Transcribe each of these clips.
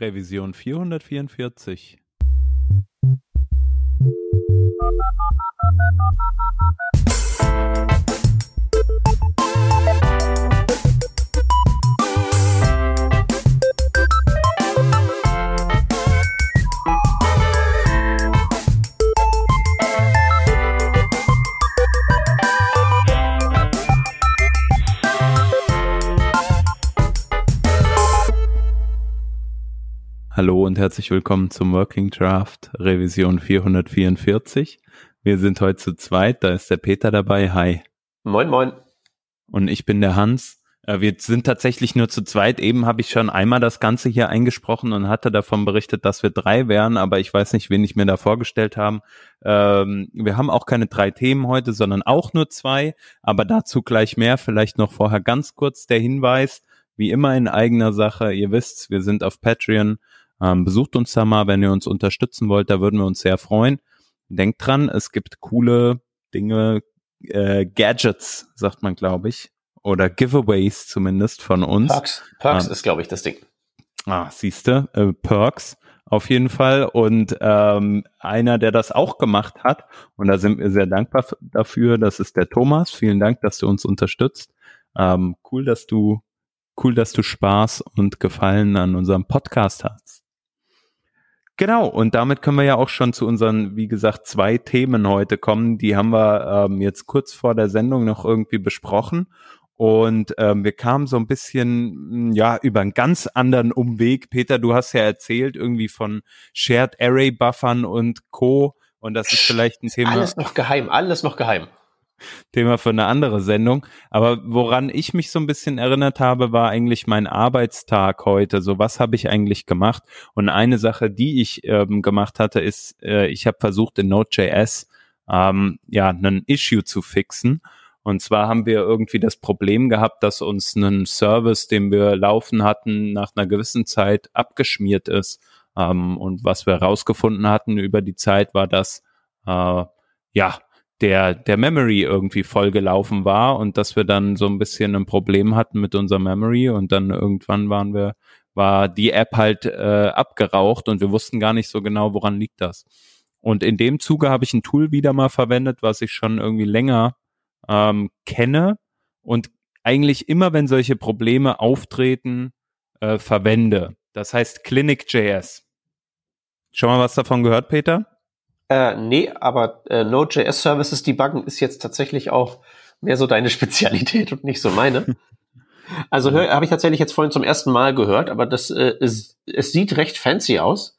Revision 444. Hallo und herzlich willkommen zum Working Draft Revision 444. Wir sind heute zu zweit, da ist der Peter dabei. Hi. Moin, moin. Und ich bin der Hans. Äh, wir sind tatsächlich nur zu zweit. Eben habe ich schon einmal das Ganze hier eingesprochen und hatte davon berichtet, dass wir drei wären, aber ich weiß nicht, wen ich mir da vorgestellt habe. Ähm, wir haben auch keine drei Themen heute, sondern auch nur zwei, aber dazu gleich mehr. Vielleicht noch vorher ganz kurz der Hinweis, wie immer in eigener Sache. Ihr wisst, wir sind auf Patreon ähm, besucht uns da mal, wenn ihr uns unterstützen wollt, da würden wir uns sehr freuen. Denkt dran, es gibt coole Dinge, äh, Gadgets, sagt man, glaube ich, oder Giveaways zumindest von uns. Perks, Perks ähm, ist, glaube ich, das Ding. Ah, siehste, äh, Perks auf jeden Fall. Und ähm, einer, der das auch gemacht hat, und da sind wir sehr dankbar dafür, das ist der Thomas. Vielen Dank, dass du uns unterstützt. Ähm, cool, dass du, cool, dass du Spaß und Gefallen an unserem Podcast hast. Genau, und damit können wir ja auch schon zu unseren, wie gesagt, zwei Themen heute kommen. Die haben wir ähm, jetzt kurz vor der Sendung noch irgendwie besprochen. Und ähm, wir kamen so ein bisschen, hm, ja, über einen ganz anderen Umweg. Peter, du hast ja erzählt irgendwie von Shared Array Buffern und Co. Und das ist vielleicht ein Thema. Alles noch geheim, alles noch geheim. Thema für eine andere Sendung. Aber woran ich mich so ein bisschen erinnert habe, war eigentlich mein Arbeitstag heute. So, was habe ich eigentlich gemacht? Und eine Sache, die ich ähm, gemacht hatte, ist, äh, ich habe versucht in Node.js ähm, ja einen Issue zu fixen. Und zwar haben wir irgendwie das Problem gehabt, dass uns ein Service, den wir laufen hatten, nach einer gewissen Zeit abgeschmiert ist. Ähm, und was wir herausgefunden hatten über die Zeit war, dass äh, ja der, der Memory irgendwie vollgelaufen war und dass wir dann so ein bisschen ein Problem hatten mit unserer Memory und dann irgendwann waren wir, war die App halt äh, abgeraucht und wir wussten gar nicht so genau, woran liegt das. Und in dem Zuge habe ich ein Tool wieder mal verwendet, was ich schon irgendwie länger ähm, kenne und eigentlich immer, wenn solche Probleme auftreten, äh, verwende. Das heißt Clinic.js. Schon mal was davon gehört, Peter? Äh, nee, aber äh, Node.js Services debuggen ist jetzt tatsächlich auch mehr so deine Spezialität und nicht so meine. Also habe ich tatsächlich jetzt vorhin zum ersten Mal gehört, aber das äh, ist, es sieht recht fancy aus.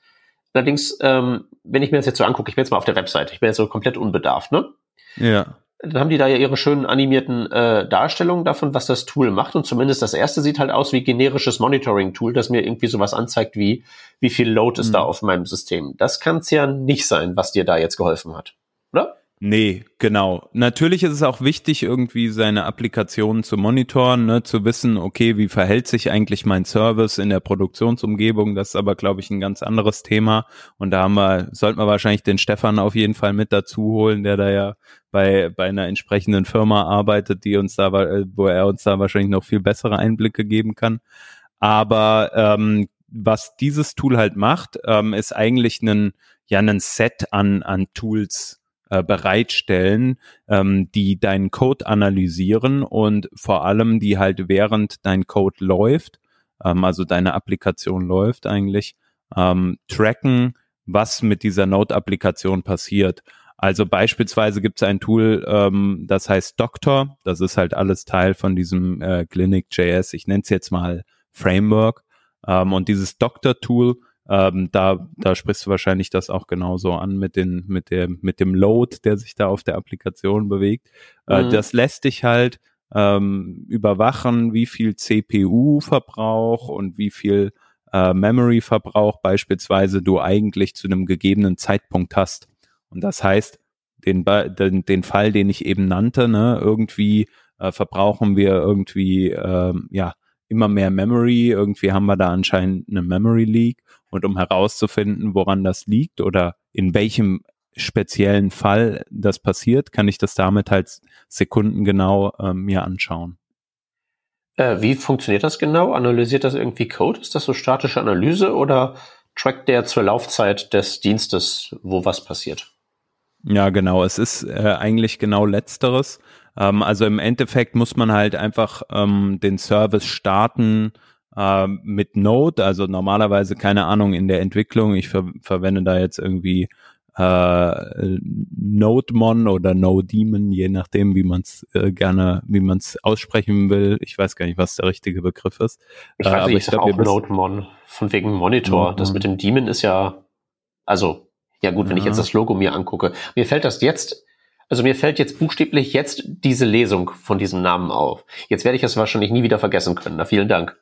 Allerdings, ähm, wenn ich mir das jetzt so angucke, ich bin jetzt mal auf der Webseite, ich bin jetzt so komplett unbedarft, ne? Ja dann haben die da ja ihre schönen animierten äh, Darstellungen davon, was das Tool macht. Und zumindest das erste sieht halt aus wie generisches Monitoring-Tool, das mir irgendwie sowas anzeigt wie, wie viel Load ist mhm. da auf meinem System. Das kann es ja nicht sein, was dir da jetzt geholfen hat. Oder? Nee, genau. Natürlich ist es auch wichtig, irgendwie seine Applikationen zu monitoren, ne, zu wissen, okay, wie verhält sich eigentlich mein Service in der Produktionsumgebung. Das ist aber, glaube ich, ein ganz anderes Thema. Und da haben wir, sollten wir wahrscheinlich den Stefan auf jeden Fall mit dazu holen, der da ja bei, bei einer entsprechenden Firma arbeitet, die uns da, wo er uns da wahrscheinlich noch viel bessere Einblicke geben kann. Aber ähm, was dieses Tool halt macht, ähm, ist eigentlich ein, ja, ein Set an, an Tools äh, bereitstellen, ähm, die deinen Code analysieren und vor allem die halt während dein Code läuft, ähm, also deine Applikation läuft eigentlich, ähm, tracken, was mit dieser Node-Applikation passiert. Also beispielsweise gibt es ein Tool, ähm, das heißt Doctor. Das ist halt alles Teil von diesem äh, Clinic.js. Ich nenne es jetzt mal Framework. Ähm, und dieses Doctor-Tool ähm, da, da sprichst du wahrscheinlich das auch genauso an mit, den, mit, der, mit dem Load, der sich da auf der Applikation bewegt. Äh, mhm. Das lässt dich halt ähm, überwachen, wie viel CPU-Verbrauch und wie viel äh, Memory-Verbrauch beispielsweise du eigentlich zu einem gegebenen Zeitpunkt hast. Und das heißt, den, den, den Fall, den ich eben nannte, ne, irgendwie äh, verbrauchen wir irgendwie ähm, ja immer mehr Memory, irgendwie haben wir da anscheinend eine Memory Leak und um herauszufinden, woran das liegt oder in welchem speziellen Fall das passiert, kann ich das damit halt sekundengenau äh, mir anschauen. Äh, wie funktioniert das genau? Analysiert das irgendwie Code? Ist das so statische Analyse oder trackt der zur Laufzeit des Dienstes, wo was passiert? Ja, genau. Es ist äh, eigentlich genau letzteres. Ähm, also im Endeffekt muss man halt einfach ähm, den Service starten äh, mit Node. Also normalerweise keine Ahnung in der Entwicklung. Ich ver verwende da jetzt irgendwie äh, Nodemon oder NoDemon, je nachdem, wie man es äh, gerne, wie man es aussprechen will. Ich weiß gar nicht, was der richtige Begriff ist. Ich weiß, äh, aber ich, ich sag auch Nodemon, von wegen Monitor. Nodemon. Das mit dem Demon ist ja, also, ja gut, wenn ja. ich jetzt das Logo mir angucke. Mir fällt das jetzt, also mir fällt jetzt buchstäblich jetzt diese Lesung von diesem Namen auf. Jetzt werde ich es wahrscheinlich nie wieder vergessen können. Na, vielen Dank.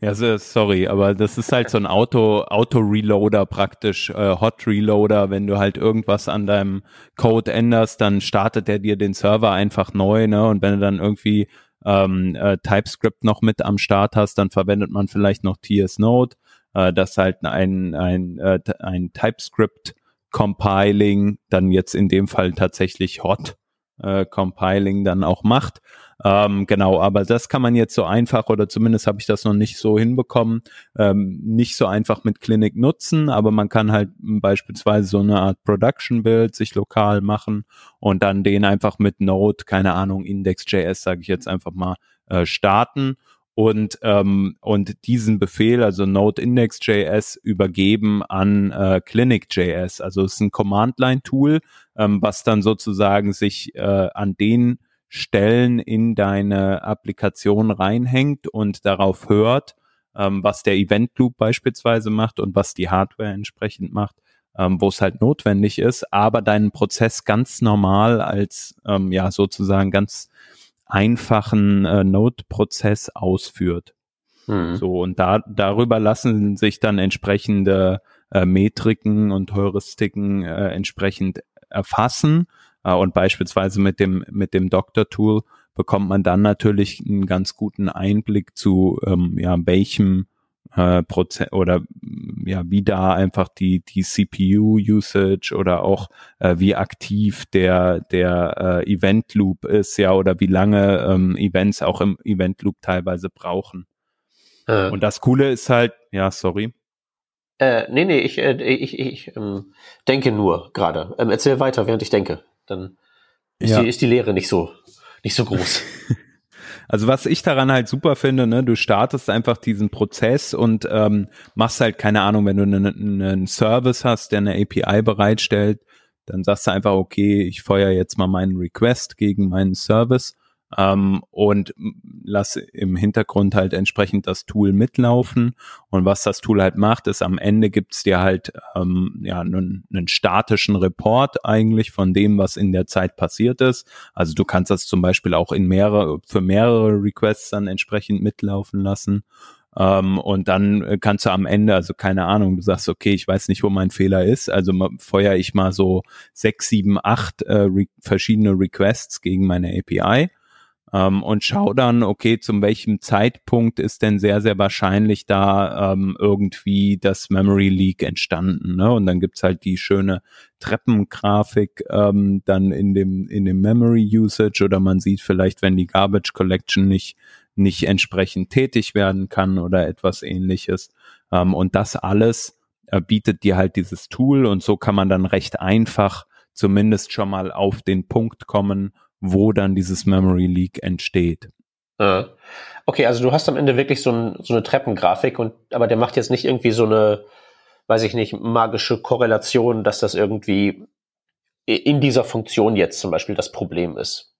Ja, sorry, aber das ist halt so ein Auto, Auto-Reloader praktisch, äh, Hot-Reloader. Wenn du halt irgendwas an deinem Code änderst, dann startet er dir den Server einfach neu, ne? Und wenn du dann irgendwie ähm, äh, TypeScript noch mit am Start hast, dann verwendet man vielleicht noch TS Node, äh, das halt ein, ein, äh, ein TypeScript Compiling dann jetzt in dem Fall tatsächlich Hot äh, Compiling dann auch macht. Ähm, genau, aber das kann man jetzt so einfach oder zumindest habe ich das noch nicht so hinbekommen, ähm, nicht so einfach mit Clinic nutzen, aber man kann halt beispielsweise so eine Art Production Build sich lokal machen und dann den einfach mit Node, keine Ahnung, Index.js, sage ich jetzt einfach mal, äh, starten und ähm, und diesen Befehl, also Node Index.js, übergeben an äh, Clinic.js. Also es ist ein Command-Line-Tool, ähm, was dann sozusagen sich äh, an den Stellen in deine Applikation reinhängt und darauf hört, ähm, was der Event Loop beispielsweise macht und was die Hardware entsprechend macht, ähm, wo es halt notwendig ist, aber deinen Prozess ganz normal als ähm, ja sozusagen ganz einfachen äh, Node-Prozess ausführt. Mhm. So und da darüber lassen sich dann entsprechende äh, Metriken und Heuristiken äh, entsprechend erfassen äh, und beispielsweise mit dem, mit dem Doctor-Tool bekommt man dann natürlich einen ganz guten Einblick zu, ähm, ja, welchem äh, Prozess oder ja, wie da einfach die, die CPU-Usage oder auch äh, wie aktiv der, der äh, Event-Loop ist, ja, oder wie lange ähm, Events auch im Event-Loop teilweise brauchen. Äh. Und das Coole ist halt, ja, sorry. Äh, nee, nee, ich, äh, ich, ich ähm, denke nur gerade. Ähm, erzähl weiter, während ich denke dann ist, ja. die, ist die Lehre nicht so, nicht so groß. Also was ich daran halt super finde, ne, du startest einfach diesen Prozess und ähm, machst halt keine Ahnung, wenn du einen, Service hast, der eine API bereitstellt, dann sagst du einfach, okay, ich feuer jetzt mal meinen Request gegen meinen Service ähm, und lass im Hintergrund halt entsprechend das Tool mitlaufen. Und was das Tool halt macht, ist am Ende gibt's dir halt ähm, ja einen, einen statischen Report eigentlich von dem, was in der Zeit passiert ist. Also du kannst das zum Beispiel auch in mehrere für mehrere Requests dann entsprechend mitlaufen lassen. Um, ähm, und dann kannst du am Ende, also keine Ahnung, du sagst, okay, ich weiß nicht, wo mein Fehler ist, also feuer ich mal so sechs, sieben, acht äh, re verschiedene Requests gegen meine API ähm, und schau dann, okay, zum welchem Zeitpunkt ist denn sehr, sehr wahrscheinlich da ähm, irgendwie das Memory Leak entstanden. Ne? Und dann gibt's halt die schöne Treppengrafik ähm, dann in dem, in dem Memory Usage oder man sieht vielleicht, wenn die Garbage Collection nicht, nicht entsprechend tätig werden kann oder etwas ähnliches. Ähm, und das alles äh, bietet dir halt dieses Tool und so kann man dann recht einfach zumindest schon mal auf den Punkt kommen, wo dann dieses Memory Leak entsteht. Okay, also du hast am Ende wirklich so, ein, so eine Treppengrafik und aber der macht jetzt nicht irgendwie so eine, weiß ich nicht, magische Korrelation, dass das irgendwie in dieser Funktion jetzt zum Beispiel das Problem ist.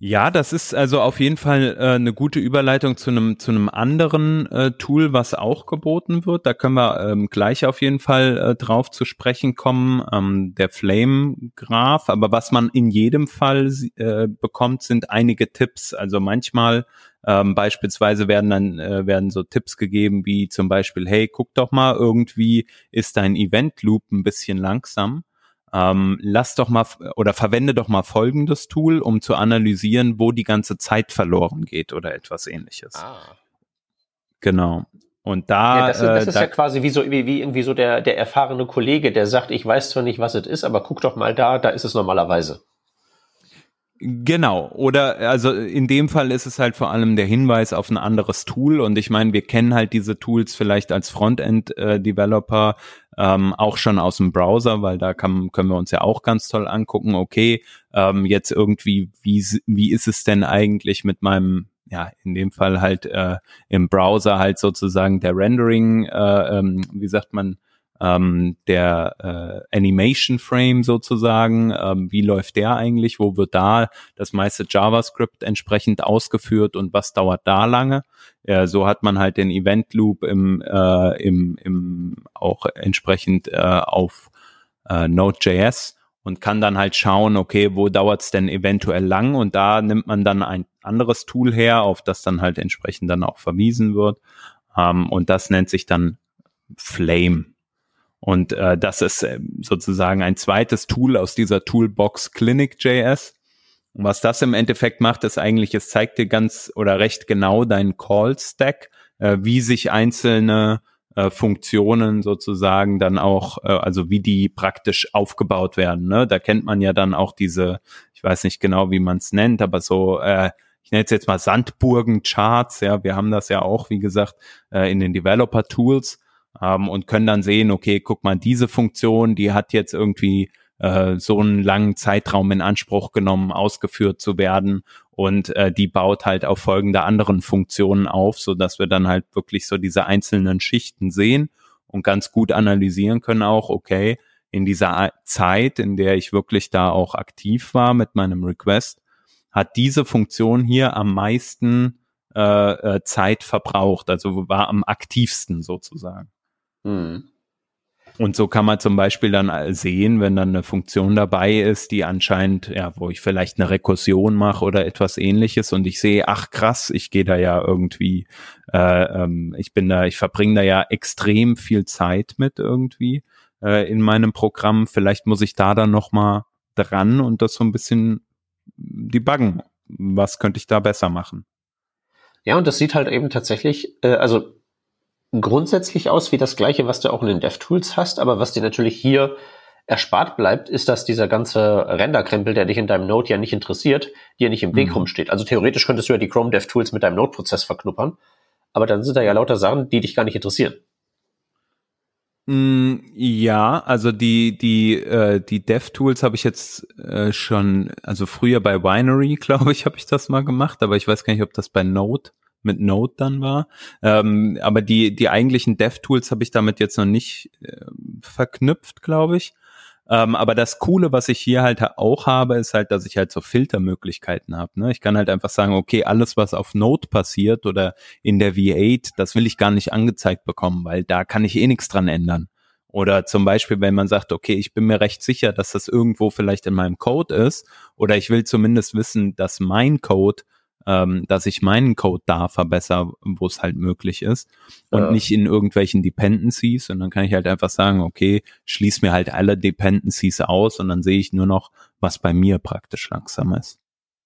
Ja, das ist also auf jeden Fall äh, eine gute Überleitung zu einem zu einem anderen äh, Tool, was auch geboten wird. Da können wir ähm, gleich auf jeden Fall äh, drauf zu sprechen kommen, ähm, der Flame Graph. Aber was man in jedem Fall äh, bekommt, sind einige Tipps. Also manchmal ähm, beispielsweise werden dann äh, werden so Tipps gegeben wie zum Beispiel, hey, guck doch mal, irgendwie ist dein Event Loop ein bisschen langsam ähm, lass doch mal oder verwende doch mal folgendes Tool, um zu analysieren, wo die ganze Zeit verloren geht oder etwas ähnliches. Ah. Genau. Und da. Ja, das, das äh, ist da, ja quasi wie so, wie, wie irgendwie so der, der erfahrene Kollege, der sagt, ich weiß zwar nicht, was es ist, aber guck doch mal da, da ist es normalerweise. Genau, oder also in dem Fall ist es halt vor allem der Hinweis auf ein anderes Tool und ich meine, wir kennen halt diese Tools vielleicht als Frontend-Developer äh, ähm, auch schon aus dem Browser, weil da kann, können wir uns ja auch ganz toll angucken, okay, ähm, jetzt irgendwie, wie, wie ist es denn eigentlich mit meinem ja, in dem Fall halt äh, im Browser halt sozusagen der Rendering, äh, ähm, wie sagt man, ähm, der äh, Animation Frame sozusagen, ähm, wie läuft der eigentlich, wo wird da das meiste JavaScript entsprechend ausgeführt und was dauert da lange. Äh, so hat man halt den Event Loop im, äh, im, im auch entsprechend äh, auf äh, Node.js und kann dann halt schauen, okay, wo dauert's denn eventuell lang und da nimmt man dann ein anderes Tool her, auf das dann halt entsprechend dann auch verwiesen wird ähm, und das nennt sich dann Flame. Und äh, das ist äh, sozusagen ein zweites Tool aus dieser Toolbox Clinic.js. Und was das im Endeffekt macht, ist eigentlich, es zeigt dir ganz oder recht genau deinen Call-Stack, äh, wie sich einzelne äh, Funktionen sozusagen dann auch, äh, also wie die praktisch aufgebaut werden. Ne? Da kennt man ja dann auch diese, ich weiß nicht genau, wie man es nennt, aber so, äh, ich nenne es jetzt mal Sandburgen-Charts, ja, wir haben das ja auch, wie gesagt, äh, in den Developer-Tools ähm, und können dann sehen, okay, guck mal, diese Funktion, die hat jetzt irgendwie äh, so einen langen Zeitraum in Anspruch genommen, ausgeführt zu werden und äh, die baut halt auf folgende anderen Funktionen auf, so dass wir dann halt wirklich so diese einzelnen Schichten sehen und ganz gut analysieren können auch, okay, in dieser Zeit, in der ich wirklich da auch aktiv war mit meinem Request, hat diese Funktion hier am meisten äh, äh Zeit verbraucht, also war am aktivsten sozusagen. Mhm. Und so kann man zum Beispiel dann sehen, wenn dann eine Funktion dabei ist, die anscheinend, ja, wo ich vielleicht eine Rekursion mache oder etwas ähnliches und ich sehe, ach krass, ich gehe da ja irgendwie, äh, ähm, ich bin da, ich verbringe da ja extrem viel Zeit mit irgendwie äh, in meinem Programm. Vielleicht muss ich da dann nochmal dran und das so ein bisschen debuggen. Was könnte ich da besser machen? Ja, und das sieht halt eben tatsächlich, äh, also grundsätzlich aus wie das gleiche, was du auch in den DevTools hast, aber was dir natürlich hier erspart bleibt, ist, dass dieser ganze Renderkrempel, der dich in deinem Node ja nicht interessiert, dir nicht im Weg mhm. rumsteht. Also theoretisch könntest du ja die Chrome DevTools mit deinem Node-Prozess verknuppern, aber dann sind da ja lauter Sachen, die dich gar nicht interessieren. Mm, ja, also die die äh, die DevTools habe ich jetzt äh, schon, also früher bei Winery, glaube ich, habe ich das mal gemacht, aber ich weiß gar nicht, ob das bei Node mit Node dann war. Ähm, aber die, die eigentlichen Dev-Tools habe ich damit jetzt noch nicht äh, verknüpft, glaube ich. Ähm, aber das Coole, was ich hier halt auch habe, ist halt, dass ich halt so Filtermöglichkeiten habe. Ne? Ich kann halt einfach sagen, okay, alles, was auf Node passiert oder in der V8, das will ich gar nicht angezeigt bekommen, weil da kann ich eh nichts dran ändern. Oder zum Beispiel, wenn man sagt, okay, ich bin mir recht sicher, dass das irgendwo vielleicht in meinem Code ist, oder ich will zumindest wissen, dass mein Code ähm, dass ich meinen Code da verbessere, wo es halt möglich ist und ja. nicht in irgendwelchen Dependencies. Und dann kann ich halt einfach sagen, okay, schließ mir halt alle Dependencies aus und dann sehe ich nur noch, was bei mir praktisch langsam ist.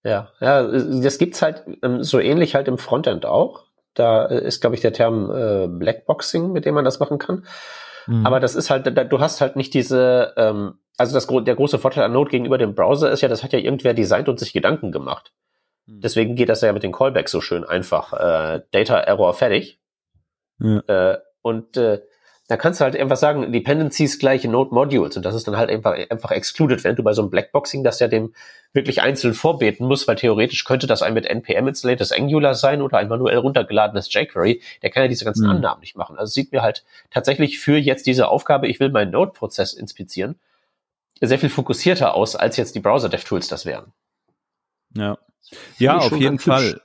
Ja, ja, das gibt's halt ähm, so ähnlich halt im Frontend auch. Da ist, glaube ich, der Term äh, Blackboxing, mit dem man das machen kann. Mhm. Aber das ist halt, da, du hast halt nicht diese, ähm, also das, der große Vorteil an Node gegenüber dem Browser ist ja, das hat ja irgendwer designt und sich Gedanken gemacht. Hm. Deswegen geht das ja mit den Callbacks so schön einfach. Äh, Data Error fertig. Ja. Äh, und äh, da kannst du halt einfach sagen, Dependencies gleiche Node Modules und das ist dann halt einfach, einfach excluded, wenn du bei so einem Blackboxing das ja dem wirklich einzeln vorbeten musst, weil theoretisch könnte das ein mit NPM installiertes Angular sein oder ein manuell runtergeladenes jQuery, der kann ja diese ganzen mhm. Annahmen nicht machen. Also sieht mir halt tatsächlich für jetzt diese Aufgabe, ich will meinen Node-Prozess inspizieren, sehr viel fokussierter aus, als jetzt die Browser-Dev-Tools das wären. Ja. Ja, auf jeden Fall.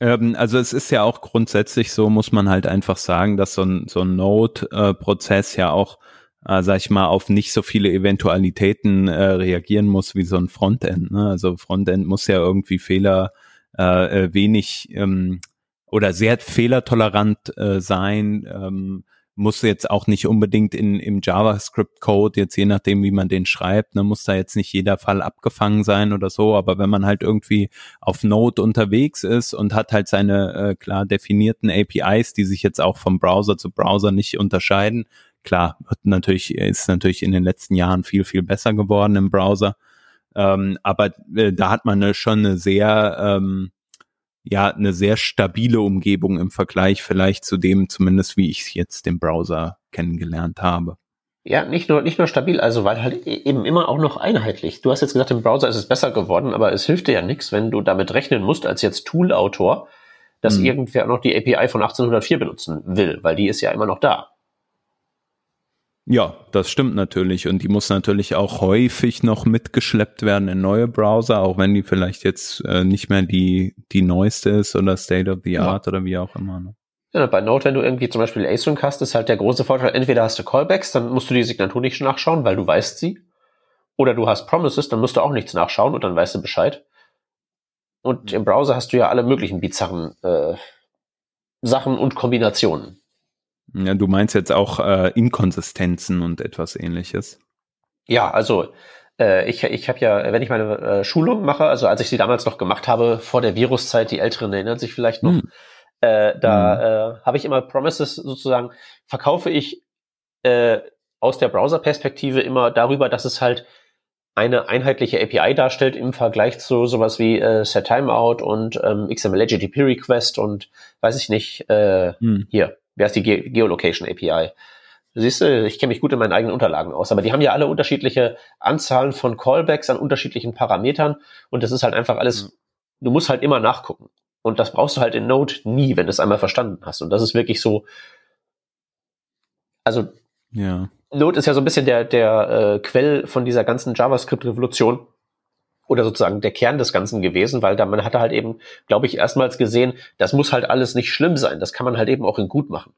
Ähm, also es ist ja auch grundsätzlich so, muss man halt einfach sagen, dass so ein, so ein Node-Prozess ja auch, äh, sag ich mal, auf nicht so viele Eventualitäten äh, reagieren muss wie so ein Frontend. Ne? Also Frontend muss ja irgendwie Fehler äh, äh wenig ähm, oder sehr fehlertolerant äh, sein. Ähm, muss jetzt auch nicht unbedingt in, im JavaScript-Code, jetzt je nachdem, wie man den schreibt, ne, muss da jetzt nicht jeder Fall abgefangen sein oder so, aber wenn man halt irgendwie auf Node unterwegs ist und hat halt seine äh, klar definierten APIs, die sich jetzt auch vom Browser zu Browser nicht unterscheiden, klar, wird natürlich, ist natürlich in den letzten Jahren viel, viel besser geworden im Browser, Ähm, aber äh, da hat man eine, schon eine sehr, ähm, ja, eine sehr stabile Umgebung im Vergleich vielleicht zu dem, zumindest wie ich jetzt den Browser kennengelernt habe. Ja, nicht nur, nicht nur stabil, also weil halt e-, eben immer auch noch einheitlich. Du hast jetzt gesagt, im Browser ist es besser geworden, aber es hilft dir ja nichts, wenn du damit rechnen musst, als jetzt Tool-Autor, dass hm. irgendwer noch die API von 1804 benutzen will, weil die ist ja immer noch da. Ja, das stimmt natürlich. Und die muss natürlich auch häufig noch mitgeschleppt werden in neue Browser, auch wenn die vielleicht jetzt äh, nicht mehr die, die neueste ist oder State of the Art ja. oder wie auch immer. Ne? Ja, bei Node, wenn du irgendwie zum Beispiel Async hast, ist halt der große Vorteil, entweder hast du Callbacks, dann musst du die Signatur nicht nachschauen, weil du weißt sie. Oder du hast Promises, dann musst du auch nichts nachschauen und dann weißt du Bescheid. Und im Browser hast du ja alle möglichen bizarren äh, Sachen und Kombinationen. Ja, du meinst jetzt auch äh, Inkonsistenzen und etwas ähnliches. Ja, also äh, ich, ich habe ja, wenn ich meine äh, Schulung mache, also als ich sie damals noch gemacht habe, vor der Viruszeit, die Älteren erinnern sich vielleicht noch, hm. äh, da hm. äh, habe ich immer Promises sozusagen, verkaufe ich äh, aus der Browser-Perspektive immer darüber, dass es halt eine einheitliche API darstellt im Vergleich zu sowas wie äh, Set Timeout und ähm, XML HTTP Request und weiß ich nicht, äh, hm. hier, Wer ist die Ge Geolocation API? Siehst du, ich kenne mich gut in meinen eigenen Unterlagen aus, aber die haben ja alle unterschiedliche Anzahlen von Callbacks an unterschiedlichen Parametern und das ist halt einfach alles, mhm. du musst halt immer nachgucken. Und das brauchst du halt in Node nie, wenn du es einmal verstanden hast. Und das ist wirklich so, also ja. Node ist ja so ein bisschen der, der äh, Quell von dieser ganzen JavaScript-Revolution oder sozusagen der Kern des Ganzen gewesen, weil da man hatte halt eben, glaube ich, erstmals gesehen, das muss halt alles nicht schlimm sein. Das kann man halt eben auch in gut machen.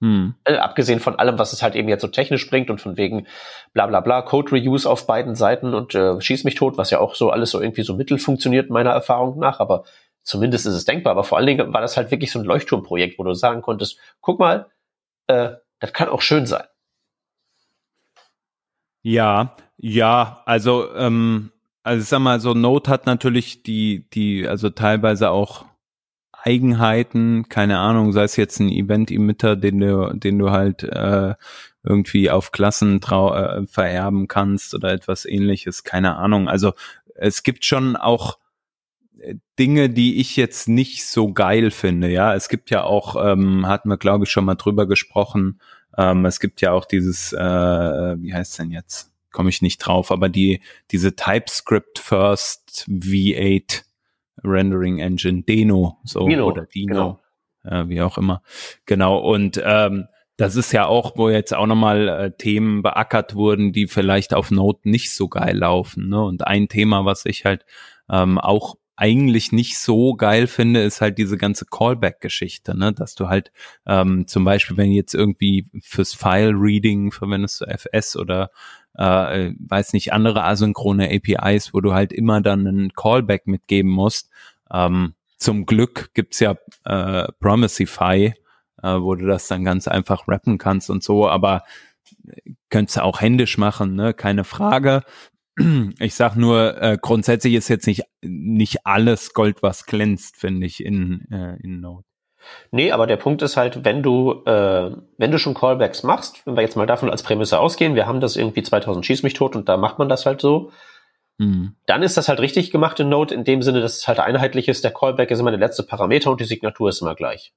Hm. Äh, abgesehen von allem, was es halt eben jetzt so technisch bringt und von wegen bla bla bla, Code Reuse auf beiden Seiten und äh, schieß mich tot, was ja auch so alles so irgendwie so mittel funktioniert, meiner Erfahrung nach, aber zumindest ist es denkbar. Aber vor allen Dingen war das halt wirklich so ein Leuchtturmprojekt, wo du sagen konntest, guck mal, äh, das kann auch schön sein. Ja, ja, also ähm, also ich sag mal, so Note hat natürlich die, die, also teilweise auch Eigenheiten, keine Ahnung, sei es jetzt ein Event-Emitter, den du, den du halt äh, irgendwie auf Klassen trau äh, vererben kannst oder etwas ähnliches, keine Ahnung. Also es gibt schon auch äh, Dinge, die ich jetzt nicht so geil finde, ja. Es gibt ja auch, ähm, hatten wir, glaube ich, schon mal drüber gesprochen, ähm, es gibt ja auch dieses, äh, wie heißt denn jetzt? Komme ich nicht drauf, aber die, diese TypeScript First V8 Rendering Engine, Deno, so, Dino, oder Dino, genau. äh, wie auch immer. Genau, und ähm, das ist ja auch, wo jetzt auch nochmal äh, Themen beackert wurden, die vielleicht auf Node nicht so geil laufen. Ne? Und ein Thema, was ich halt ähm, auch eigentlich nicht so geil finde, ist halt diese ganze Callback-Geschichte, ne? dass du halt ähm, zum Beispiel, wenn jetzt irgendwie fürs File-Reading verwendest du FS oder äh, weiß nicht, andere asynchrone APIs, wo du halt immer dann einen Callback mitgeben musst. Ähm, zum Glück gibt's ja äh, Promisify, äh, wo du das dann ganz einfach rappen kannst und so, aber könntest du auch händisch machen, ne? Keine Frage. Ich sag nur, äh, grundsätzlich ist jetzt nicht, nicht alles Gold, was glänzt, finde ich, in, äh, in Node. Nee, aber der Punkt ist halt, wenn du, äh, wenn du schon Callbacks machst, wenn wir jetzt mal davon als Prämisse ausgehen, wir haben das irgendwie 2000 schieß mich tot und da macht man das halt so, mhm. dann ist das halt richtig gemacht in Node in dem Sinne, dass es halt einheitlich ist. Der Callback ist immer der letzte Parameter und die Signatur ist immer gleich.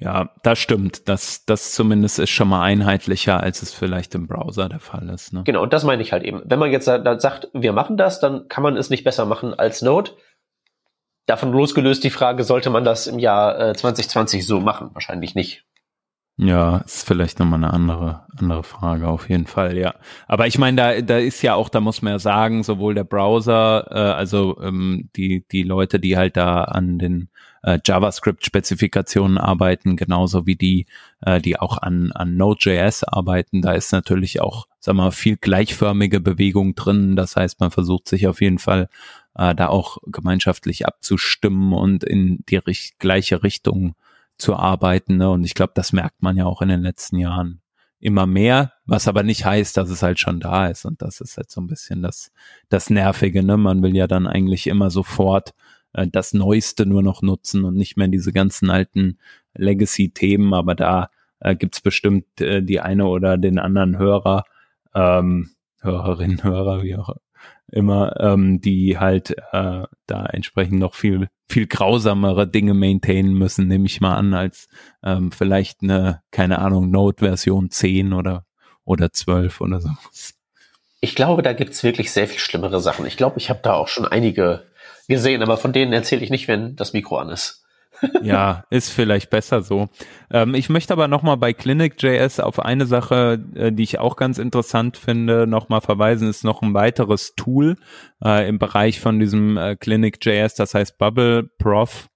Ja, das stimmt. Das, das zumindest ist schon mal einheitlicher, als es vielleicht im Browser der Fall ist. Ne? Genau, und das meine ich halt eben. Wenn man jetzt sagt, wir machen das, dann kann man es nicht besser machen als Node davon losgelöst die Frage, sollte man das im Jahr äh, 2020 so machen? Wahrscheinlich nicht. Ja, ist vielleicht nochmal eine andere, andere Frage, auf jeden Fall, ja. Aber ich meine, da, da ist ja auch, da muss man ja sagen, sowohl der Browser, äh, also ähm, die, die Leute, die halt da an den äh, JavaScript-Spezifikationen arbeiten, genauso wie die, äh, die auch an, an Node.js arbeiten, da ist natürlich auch, sag mal, viel gleichförmige Bewegung drin. Das heißt, man versucht sich auf jeden Fall äh, da auch gemeinschaftlich abzustimmen und in die richt gleiche Richtung zu arbeiten. Ne? Und ich glaube, das merkt man ja auch in den letzten Jahren immer mehr, was aber nicht heißt, dass es halt schon da ist. Und das ist halt so ein bisschen das, das Nervige. Ne? Man will ja dann eigentlich immer sofort äh, das Neueste nur noch nutzen und nicht mehr diese ganzen alten Legacy-Themen. Aber da äh, gibt's bestimmt äh, die eine oder den anderen Hörer, ähm, Hörerinnen, Hörer, wie auch immer, ähm, die halt äh, da entsprechend noch viel viel grausamere Dinge maintainen müssen, nehme ich mal an, als ähm, vielleicht eine, keine Ahnung, Node-Version 10 oder, oder 12 oder so. Ich glaube, da gibt's wirklich sehr viel schlimmere Sachen. Ich glaube, ich habe da auch schon einige gesehen, aber von denen erzähle ich nicht, wenn das Mikro an ist ja, ist vielleicht besser so. Ähm, ich möchte aber nochmal bei Clinic.js auf eine Sache, äh, die ich auch ganz interessant finde, nochmal verweisen, ist noch ein weiteres Tool äh, im Bereich von diesem äh, Clinic.js, das heißt Bubble Prof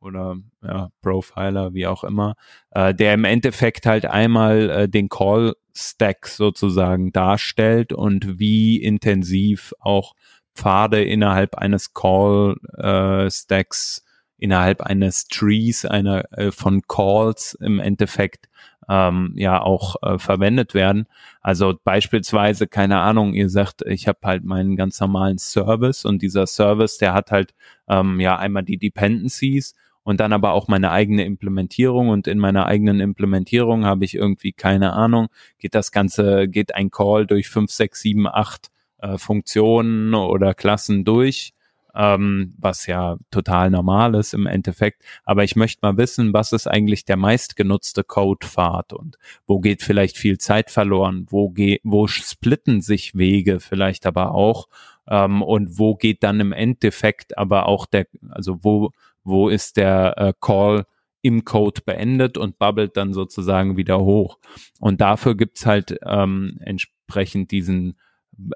oder ja, Profiler, wie auch immer, äh, der im Endeffekt halt einmal äh, den Call Stack sozusagen darstellt und wie intensiv auch Pfade innerhalb eines Call äh, Stacks innerhalb eines Trees, einer äh, von Calls im Endeffekt ähm, ja auch äh, verwendet werden. Also beispielsweise, keine Ahnung, ihr sagt, ich habe halt meinen ganz normalen Service und dieser Service, der hat halt ähm, ja einmal die Dependencies und dann aber auch meine eigene Implementierung und in meiner eigenen Implementierung habe ich irgendwie keine Ahnung, geht das Ganze, geht ein Call durch fünf, sechs, sieben, acht äh, Funktionen oder Klassen durch ähm, was ja total normal ist im Endeffekt. Aber ich möchte mal wissen, was ist eigentlich der meistgenutzte Codepfad und wo geht vielleicht viel Zeit verloren, wo, geht, wo splitten sich Wege vielleicht aber auch ähm, und wo geht dann im Endeffekt aber auch der, also wo, wo ist der äh, Call im Code beendet und bubbelt dann sozusagen wieder hoch. Und dafür gibt's halt ähm, entsprechend diesen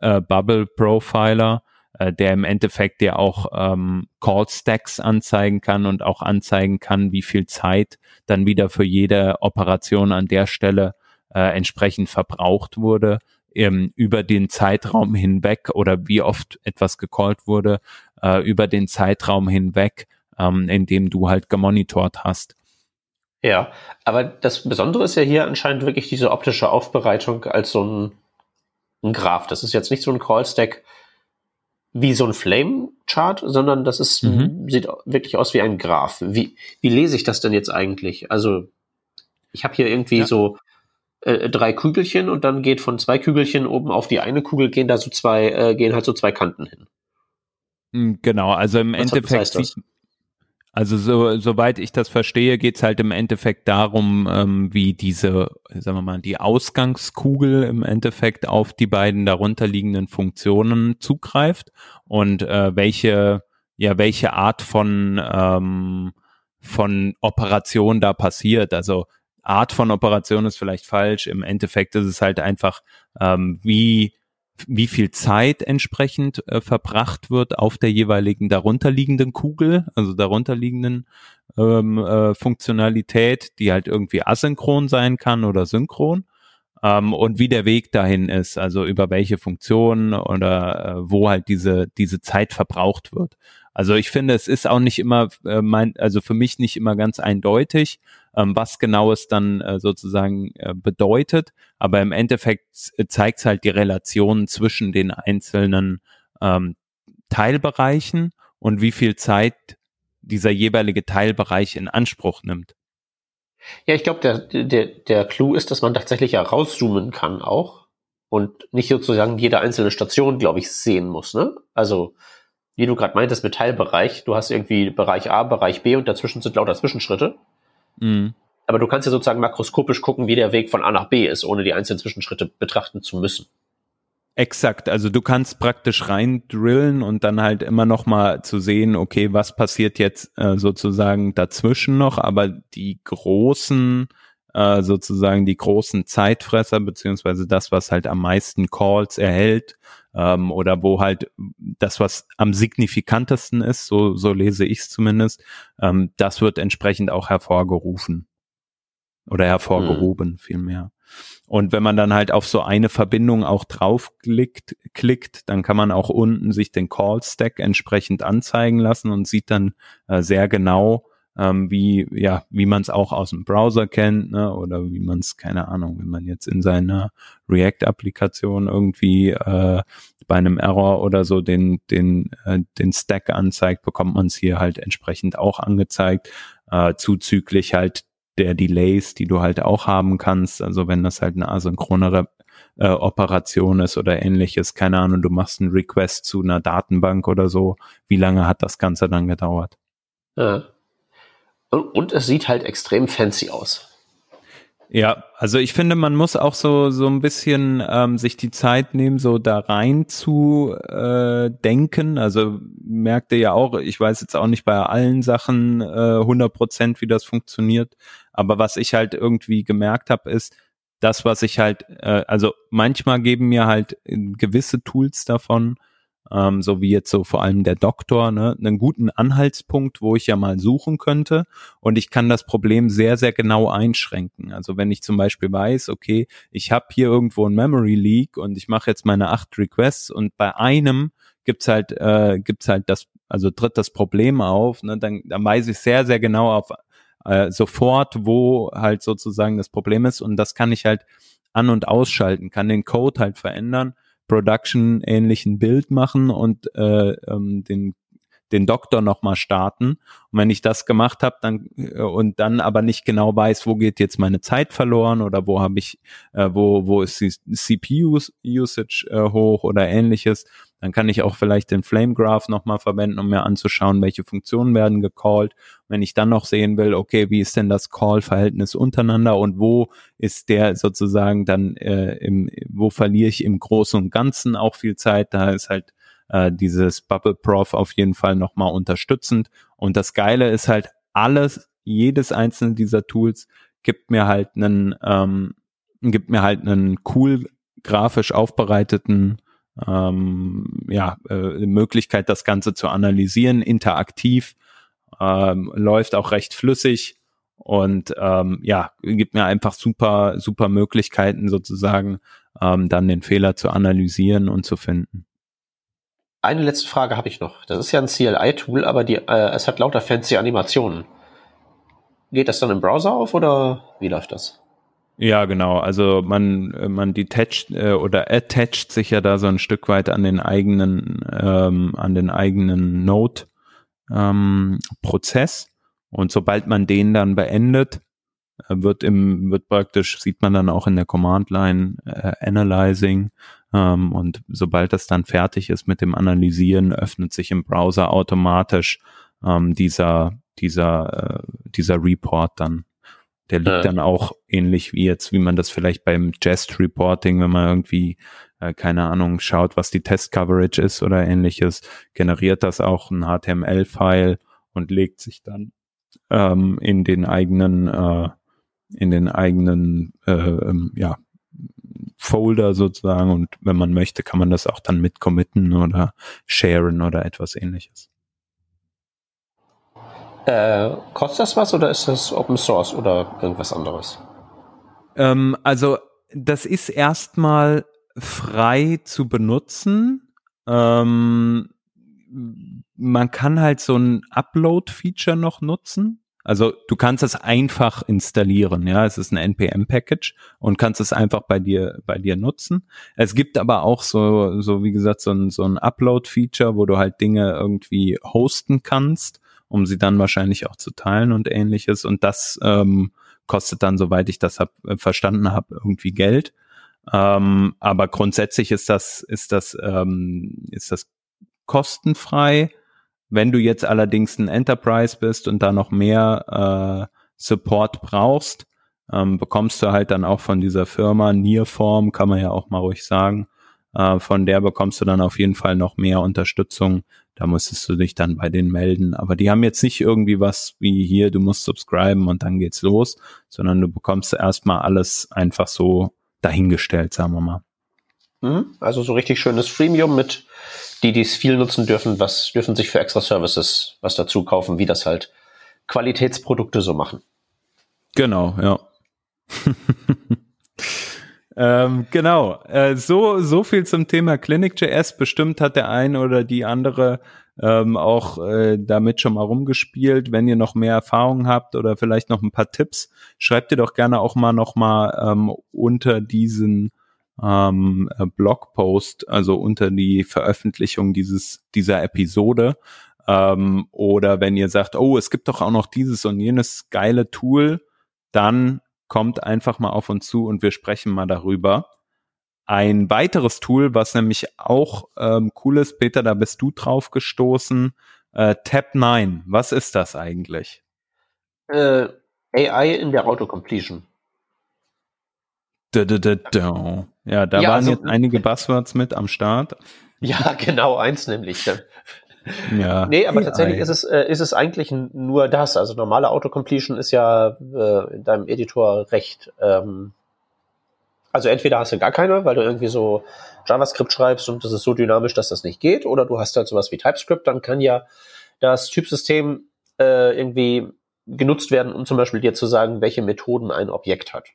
äh, Bubble Profiler, äh, der im Endeffekt dir auch ähm, Call Stacks anzeigen kann und auch anzeigen kann, wie viel Zeit dann wieder für jede Operation an der Stelle äh, entsprechend verbraucht wurde ähm, über den Zeitraum hinweg oder wie oft etwas gecallt wurde äh, über den Zeitraum hinweg, ähm, in dem du halt gemonitort hast. Ja, aber das Besondere ist ja hier anscheinend wirklich diese optische Aufbereitung als so ein, ein Graph. Das ist jetzt nicht so ein Call-Stack, wie so ein Flame-Chart, sondern das ist, mhm. sieht wirklich aus wie ein Graph. Wie, wie lese ich das denn jetzt eigentlich? Also, ich habe hier irgendwie ja. so äh, drei Kügelchen und dann geht von zwei Kügelchen oben auf die eine Kugel gehen da so zwei, äh, gehen halt so zwei Kanten hin. Hm, genau, also im Was Endeffekt sieht, also so, soweit ich das verstehe, geht's halt im Endeffekt darum, ähm, wie diese, sagen wir mal, die Ausgangskugel im Endeffekt auf die beiden darunterliegenden Funktionen zugreift und äh, welche, ja, welche Art von, ähm, von Operation da passiert. Also Art von Operation ist vielleicht falsch. Im Endeffekt ist es halt einfach, ähm, wie wie viel Zeit entsprechend äh, verbracht wird auf der jeweiligen darunterliegenden Kugel, also darunterliegenden ähm, äh, Funktionalität, die halt irgendwie asynchron sein kann oder synchron. Ähm, und wie der Weg dahin ist, also über welche Funktionen oder äh, wo halt diese, diese Zeit verbraucht wird. Also ich finde, es ist auch nicht immer, äh, mein, also für mich nicht immer ganz eindeutig, ähm, was genau es dann äh, sozusagen äh, bedeutet. Aber im Endeffekt zeigt es halt die Relation zwischen den einzelnen ähm, Teilbereichen und wie viel Zeit dieser jeweilige Teilbereich in Anspruch nimmt. Ja, ich glaube, der, der, der Clou ist, dass man tatsächlich ja rauszoomen kann auch und nicht sozusagen jede einzelne Station, glaube ich, sehen muss. Ne? Also wie du gerade meintest, mit Teilbereich, du hast irgendwie Bereich A, Bereich B und dazwischen sind lauter Zwischenschritte. Mhm. Aber du kannst ja sozusagen makroskopisch gucken, wie der Weg von A nach B ist, ohne die einzelnen Zwischenschritte betrachten zu müssen. Exakt, also du kannst praktisch rein drillen und dann halt immer noch mal zu sehen, okay, was passiert jetzt äh, sozusagen dazwischen noch, aber die großen äh, sozusagen die großen Zeitfresser beziehungsweise das, was halt am meisten Calls erhält ähm, oder wo halt das, was am signifikantesten ist, so, so lese ich es zumindest, ähm, das wird entsprechend auch hervorgerufen oder hervorgehoben mhm. vielmehr. Und wenn man dann halt auf so eine Verbindung auch draufklickt, klickt, dann kann man auch unten sich den Call Stack entsprechend anzeigen lassen und sieht dann äh, sehr genau, ähm, wie, ja, wie man es auch aus dem Browser kennt, ne? oder wie man es, keine Ahnung, wenn man jetzt in seiner React-Applikation irgendwie äh, bei einem Error oder so den, den, äh, den Stack anzeigt, bekommt man es hier halt entsprechend auch angezeigt, äh, zuzüglich halt der Delays, die du halt auch haben kannst. Also wenn das halt eine asynchronere äh, Operation ist oder ähnliches, keine Ahnung, du machst einen Request zu einer Datenbank oder so, wie lange hat das Ganze dann gedauert? Ja. Und, es sieht halt extrem fancy aus. Ja, also ich finde, man muss auch so so ein bisschen ähm, sich die Zeit nehmen, so da rein zu äh, denken. Also merkte ja auch, ich weiß jetzt auch nicht bei allen Sachen äh, 100 Prozent, wie das funktioniert, aber was ich halt irgendwie gemerkt habe, ist, das, was ich halt, äh, also manchmal geben mir halt gewisse Tools davon, ähm, so wie jetzt so vor allem der Doktor, ne, einen guten Anhaltspunkt, wo ich ja mal suchen könnte. Und ich kann das Problem sehr, sehr genau einschränken. Also wenn ich zum Beispiel weiß, okay, ich habe hier irgendwo ein Memory Leak und ich mache jetzt meine acht Requests und bei einem gibt's halt, äh, gibt's halt das, also tritt das Problem auf, ne, dann, dann weiß ich sehr, sehr genau auf äh, sofort, wo halt sozusagen das Problem ist. Und das kann ich halt an- und ausschalten, kann den Code halt verändern, Production-ähnlichen Bild machen und äh, ähm, den den Doktor nochmal starten. Und wenn ich das gemacht habe, dann äh, und dann aber nicht genau weiß, wo geht jetzt meine Zeit verloren oder wo habe ich, äh, wo, wo ist die CPU-Usage äh, hoch oder ähnliches, dann kann ich auch vielleicht den Flame Graph nochmal verwenden, um mir anzuschauen, welche Funktionen werden gecallt. Wenn ich dann noch sehen will, okay, wie ist denn das Call-Verhältnis untereinander und wo ist der sozusagen dann äh, im, wo verliere ich im Großen und Ganzen auch viel Zeit? Da ist halt äh, dieses Bubble Prof auf jeden Fall nochmal unterstützend. Und das Geile ist halt alles, jedes einzelne dieser Tools gibt mir halt einen, ähm, gibt mir halt einen cool grafisch aufbereiteten ähm, ja, äh, Möglichkeit, das Ganze zu analysieren, interaktiv, ähm, läuft auch recht flüssig und ähm, ja, gibt mir einfach super, super Möglichkeiten sozusagen, ähm, dann den Fehler zu analysieren und zu finden. Eine letzte Frage habe ich noch. Das ist ja ein CLI-Tool, aber die, äh, es hat lauter fancy Animationen. Geht das dann im Browser auf oder wie läuft das? Ja, genau. Also man, man detached äh, oder attached sich ja da so ein Stück weit an den eigenen, ähm, an den eigenen Node ähm. Und sobald man den dann beendet, äh, wird im, wird praktisch, sieht man dann auch in der Command Line äh, Analyzing. Ähm, und sobald das dann fertig ist mit dem Analysieren, öffnet sich im Browser automatisch ähm, dieser, dieser, äh, dieser Report dann. Der liegt äh. dann auch ähnlich wie jetzt, wie man das vielleicht beim Jest Reporting, wenn man irgendwie, äh, keine Ahnung, schaut, was die Test Coverage ist oder ähnliches, generiert das auch ein HTML-File und legt sich dann ähm, in den eigenen, äh, in den eigenen, äh, ähm, ja, Folder sozusagen und wenn man möchte, kann man das auch dann mit committen oder sharen oder etwas ähnliches. Äh, kostet das was oder ist das Open Source oder irgendwas anderes? Ähm, also das ist erstmal frei zu benutzen. Ähm, man kann halt so ein Upload-Feature noch nutzen. Also du kannst es einfach installieren, ja, es ist ein NPM-Package und kannst es einfach bei dir bei dir nutzen. Es gibt aber auch so so wie gesagt so ein so ein Upload-Feature, wo du halt Dinge irgendwie hosten kannst um sie dann wahrscheinlich auch zu teilen und ähnliches. Und das ähm, kostet dann, soweit ich das hab, äh, verstanden habe, irgendwie Geld. Ähm, aber grundsätzlich ist das, ist das, ähm, ist das kostenfrei. Wenn du jetzt allerdings ein Enterprise bist und da noch mehr äh, Support brauchst, ähm, bekommst du halt dann auch von dieser Firma Nearform, kann man ja auch mal ruhig sagen, äh, von der bekommst du dann auf jeden Fall noch mehr Unterstützung, da musstest du dich dann bei denen melden. Aber die haben jetzt nicht irgendwie was wie hier, du musst subscriben und dann geht's los, sondern du bekommst erstmal alles einfach so dahingestellt, sagen wir mal. Mhm. Also so richtig schönes Freemium mit, die dies viel nutzen dürfen, was dürfen sich für extra Services was dazu kaufen, wie das halt Qualitätsprodukte so machen. Genau, ja. Ähm, genau. Äh, so, so viel zum Thema Clinic.js. Bestimmt hat der eine oder die andere ähm, auch äh, damit schon mal rumgespielt. Wenn ihr noch mehr Erfahrung habt oder vielleicht noch ein paar Tipps, schreibt ihr doch gerne auch mal noch ähm, unter diesen ähm, äh, Blogpost, also unter die Veröffentlichung dieses dieser Episode. Ähm, oder wenn ihr sagt, oh, es gibt doch auch noch dieses und jenes geile Tool, dann kommt einfach mal auf uns zu und wir sprechen mal darüber. Ein weiteres Tool, was nämlich auch ähm, cool ist, Peter, da bist du drauf gestoßen, äh, Tab9. Was ist das eigentlich? Äh, AI in der Autocompletion. Da, da, da, da. Ja, da ja, waren also, jetzt einige Buzzwords mit am Start. Ja, genau, eins nämlich. Ja. Nee, aber tatsächlich ist es, äh, ist es eigentlich nur das. Also normale Autocompletion ist ja äh, in deinem Editor recht. Ähm, also entweder hast du gar keine, weil du irgendwie so JavaScript schreibst und das ist so dynamisch, dass das nicht geht, oder du hast halt sowas wie TypeScript, dann kann ja das Typsystem äh, irgendwie genutzt werden, um zum Beispiel dir zu sagen, welche Methoden ein Objekt hat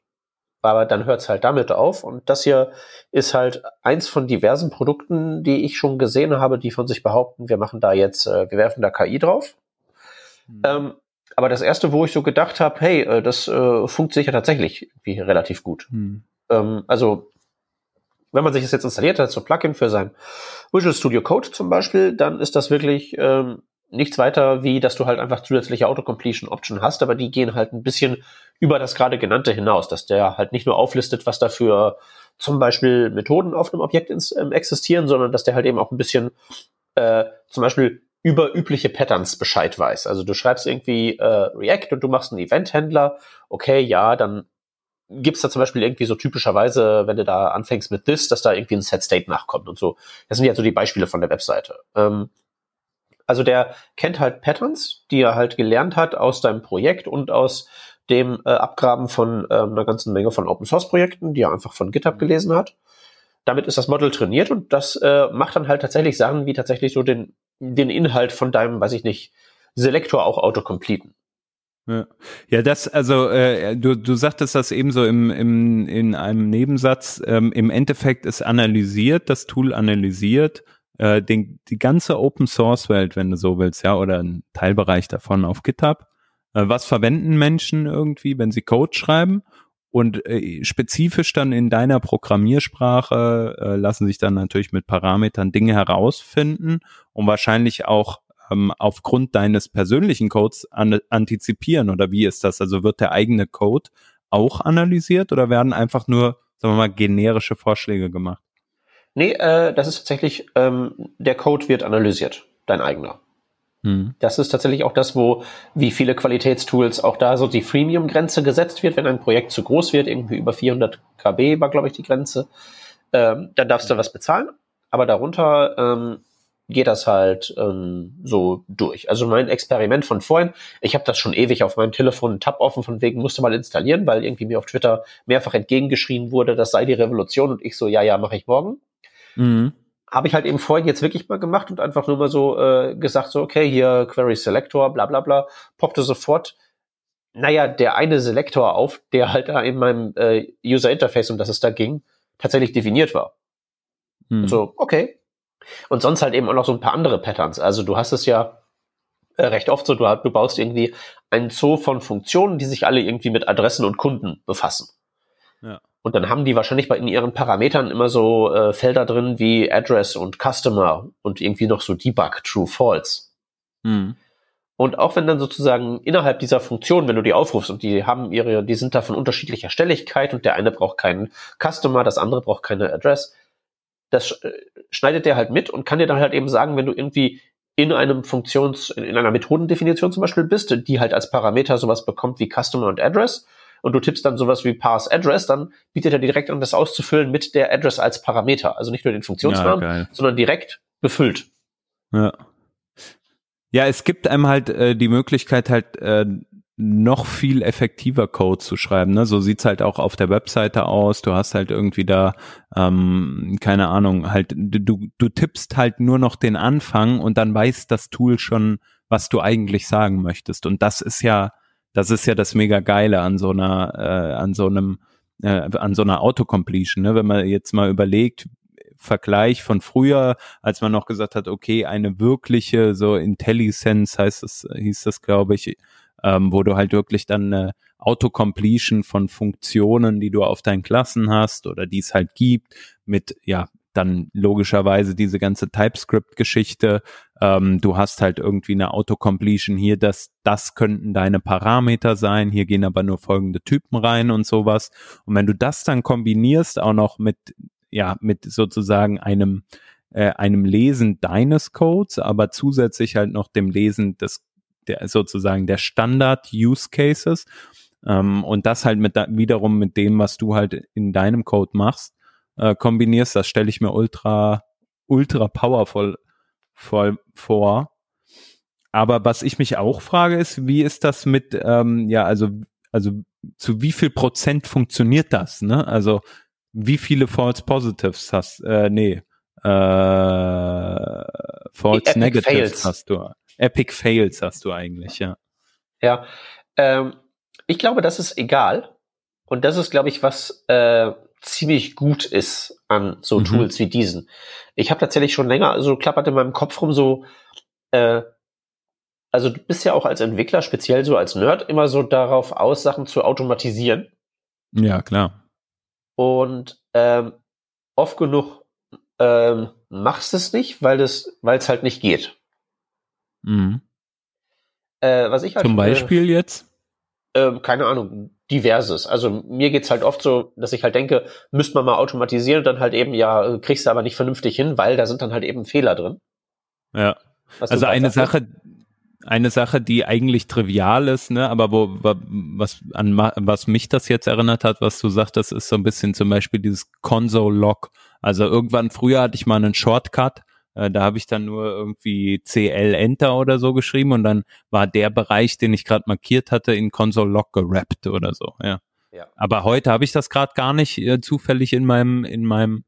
aber dann hört es halt damit auf. Und das hier ist halt eins von diversen Produkten, die ich schon gesehen habe, die von sich behaupten, wir machen da jetzt, äh, wir werfen da KI drauf. Mhm. Ähm, aber das erste, wo ich so gedacht habe, hey, äh, das äh, funktioniert ja tatsächlich wie relativ gut. Mhm. Ähm, also wenn man sich das jetzt installiert hat, so Plugin für sein Visual Studio Code zum Beispiel, dann ist das wirklich ähm, nichts weiter, wie dass du halt einfach zusätzliche Autocompletion Option hast, aber die gehen halt ein bisschen über das gerade genannte hinaus, dass der halt nicht nur auflistet, was dafür zum Beispiel Methoden auf einem Objekt ins, ähm, existieren, sondern dass der halt eben auch ein bisschen äh, zum Beispiel über übliche Patterns Bescheid weiß. Also du schreibst irgendwie äh, React und du machst einen Event-Händler, okay, ja, dann gibt's da zum Beispiel irgendwie so typischerweise, wenn du da anfängst mit this, dass da irgendwie ein Set-State nachkommt und so. Das sind ja so die Beispiele von der Webseite. Ähm, also der kennt halt Patterns, die er halt gelernt hat aus deinem Projekt und aus dem äh, Abgraben von äh, einer ganzen Menge von Open Source Projekten, die er einfach von GitHub mhm. gelesen hat. Damit ist das Model trainiert und das äh, macht dann halt tatsächlich Sachen wie tatsächlich so den, den Inhalt von deinem, weiß ich nicht, Selektor auch autocompleten. Ja. ja, das, also äh, du, du sagtest das eben so im, im, in einem Nebensatz. Ähm, Im Endeffekt ist analysiert, das Tool analysiert äh, den, die ganze Open Source Welt, wenn du so willst, ja, oder ein Teilbereich davon auf GitHub. Äh, was verwenden Menschen irgendwie, wenn sie Code schreiben? Und äh, spezifisch dann in deiner Programmiersprache äh, lassen sich dann natürlich mit Parametern Dinge herausfinden und wahrscheinlich auch ähm, aufgrund deines persönlichen Codes an, antizipieren. Oder wie ist das? Also wird der eigene Code auch analysiert oder werden einfach nur, sagen wir mal, generische Vorschläge gemacht? Nee, äh, das ist tatsächlich, ähm, der Code wird analysiert, dein eigener. Hm. Das ist tatsächlich auch das, wo, wie viele Qualitätstools, auch da so die Freemium-Grenze gesetzt wird, wenn ein Projekt zu groß wird, irgendwie über 400 KB war, glaube ich, die Grenze, ähm, dann darfst du was bezahlen, aber darunter ähm, geht das halt ähm, so durch. Also mein Experiment von vorhin, ich habe das schon ewig auf meinem Telefon einen Tab offen, von wegen musste mal installieren, weil irgendwie mir auf Twitter mehrfach entgegengeschrien wurde, das sei die Revolution und ich so, ja, ja, mache ich morgen. Mhm. Habe ich halt eben vorhin jetzt wirklich mal gemacht und einfach nur mal so äh, gesagt, so, okay, hier Query Selector, bla bla bla, poppte sofort, naja, der eine Selektor auf, der halt da in meinem äh, User Interface, um das es da ging, tatsächlich definiert war. Mhm. So, okay. Und sonst halt eben auch noch so ein paar andere Patterns. Also du hast es ja äh, recht oft so, du, du baust irgendwie einen Zoo von Funktionen, die sich alle irgendwie mit Adressen und Kunden befassen. Ja. Und dann haben die wahrscheinlich bei in ihren Parametern immer so äh, Felder drin wie Address und Customer und irgendwie noch so Debug, True, False. Mhm. Und auch wenn dann sozusagen innerhalb dieser Funktion, wenn du die aufrufst und die haben ihre, die sind da von unterschiedlicher Stelligkeit und der eine braucht keinen Customer, das andere braucht keine Address, das äh, schneidet der halt mit und kann dir dann halt eben sagen, wenn du irgendwie in einem Funktions, in einer Methodendefinition zum Beispiel bist, die halt als Parameter sowas bekommt wie Customer und Address, und du tippst dann sowas wie Parse Address, dann bietet er direkt an, das auszufüllen mit der Address als Parameter. Also nicht nur den Funktionsnamen, ja, sondern direkt befüllt. Ja. Ja, es gibt einem halt äh, die Möglichkeit halt äh, noch viel effektiver Code zu schreiben. Ne? So sieht's halt auch auf der Webseite aus. Du hast halt irgendwie da, ähm, keine Ahnung, halt, du, du tippst halt nur noch den Anfang und dann weiß das Tool schon, was du eigentlich sagen möchtest. Und das ist ja das ist ja das mega geile an so einer, äh, an so einem, äh, an so einer Autocompletion, ne? Wenn man jetzt mal überlegt, Vergleich von früher, als man noch gesagt hat, okay, eine wirkliche, so IntelliSense heißt es, hieß das, glaube ich, ähm, wo du halt wirklich dann eine Autocompletion von Funktionen, die du auf deinen Klassen hast oder die es halt gibt, mit ja dann logischerweise diese ganze TypeScript-Geschichte. Ähm, du hast halt irgendwie eine Autocompletion hier, dass das könnten deine Parameter sein. Hier gehen aber nur folgende Typen rein und sowas. Und wenn du das dann kombinierst auch noch mit ja mit sozusagen einem äh, einem Lesen deines Codes, aber zusätzlich halt noch dem Lesen des der sozusagen der Standard Use Cases ähm, und das halt mit wiederum mit dem, was du halt in deinem Code machst, äh, kombinierst, das stelle ich mir ultra, ultra powerful voll vor. Aber was ich mich auch frage, ist, wie ist das mit, ähm, ja, also, also zu wie viel Prozent funktioniert das, ne? Also wie viele False Positives hast, äh, nee, äh, False Negatives Fails. hast du. Epic Fails hast du eigentlich, ja. Ja, ähm, ich glaube, das ist egal. Und das ist, glaube ich, was äh, ziemlich gut ist an so mhm. Tools wie diesen. Ich habe tatsächlich schon länger, so klappert in meinem Kopf rum so, äh, also du bist ja auch als Entwickler, speziell so als Nerd, immer so darauf aus, Sachen zu automatisieren. Ja, klar. Und ähm, oft genug ähm, machst es nicht, weil es, weil es halt nicht geht. Mhm. Äh, was ich halt, Zum Beispiel äh, jetzt? äh, keine Ahnung, diverses. Also mir geht's halt oft so, dass ich halt denke, müsste man mal automatisieren und dann halt eben, ja, kriegst du aber nicht vernünftig hin, weil da sind dann halt eben Fehler drin. Ja. Also eine Sache, eine Sache, die eigentlich trivial ist, ne, aber wo, was, an was mich das jetzt erinnert hat, was du sagtest, ist so ein bisschen zum Beispiel dieses Console-Log. Also irgendwann früher hatte ich mal einen Shortcut, äh, da habe ich dann nur irgendwie CL Enter oder so geschrieben und dann war der Bereich, den ich gerade markiert hatte, in Console Log gerappt oder so. Ja. ja. Aber heute habe ich das gerade gar nicht äh, zufällig in meinem in meinem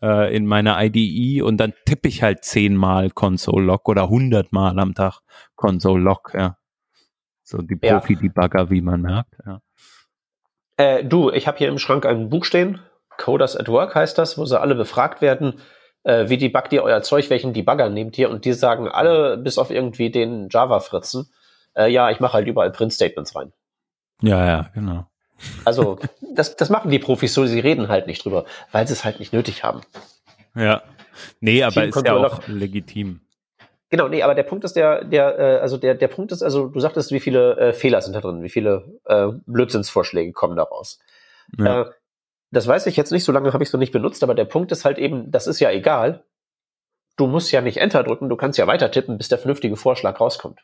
äh, in meiner IDE und dann tippe ich halt zehnmal Console Log oder hundertmal am Tag Console Log. Ja. So die Profi-Debugger, wie man merkt. Ja. Äh, du, ich habe hier im Schrank ein Buch stehen. Coders at Work heißt das, wo sie alle befragt werden äh, wie debuggt ihr euer Zeug, welchen Debugger nehmt ihr? Und die sagen alle, bis auf irgendwie den Java-Fritzen, äh, ja, ich mache halt überall Print-Statements rein. Ja, ja, genau. Also, das, das machen die Profis so, sie reden halt nicht drüber, weil sie es halt nicht nötig haben. Ja. Nee, aber ist ja auch legitim. Genau, nee, aber der Punkt ist der, der, äh, also der, der Punkt ist, also du sagtest, wie viele äh, Fehler sind da drin, wie viele äh, Blödsinnsvorschläge kommen daraus. Ja. Äh, das weiß ich jetzt nicht, so lange habe ich es noch nicht benutzt, aber der Punkt ist halt eben, das ist ja egal. Du musst ja nicht Enter drücken, du kannst ja weiter tippen, bis der vernünftige Vorschlag rauskommt.